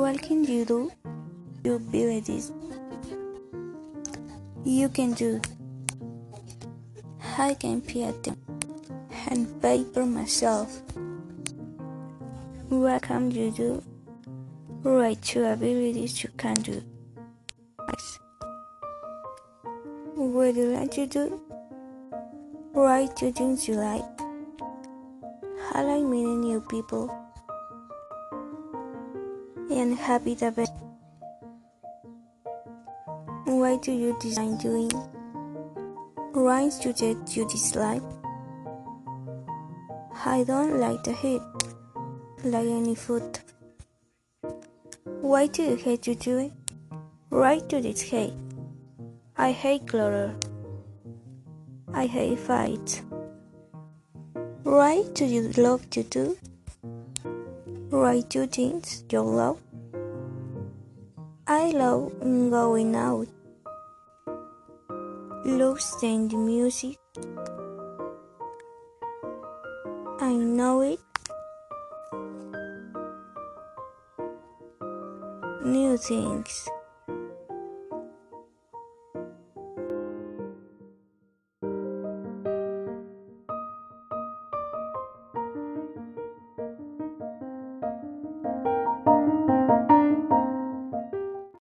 What can you do? Your abilities. You can do. I can pay attention and paper myself. What can you do? Write two abilities you can do. What do you like to do? Write two things you like. I like meeting new people and happy the best. Why do you design doing? Rhymes do that you dislike? I don't like the heat, like any food. Why do you hate to do it? Write to this hate. I hate clutter. I hate fights. Why do you love to do? Write two things you love. I love going out. Love staying the music. I know it. New things.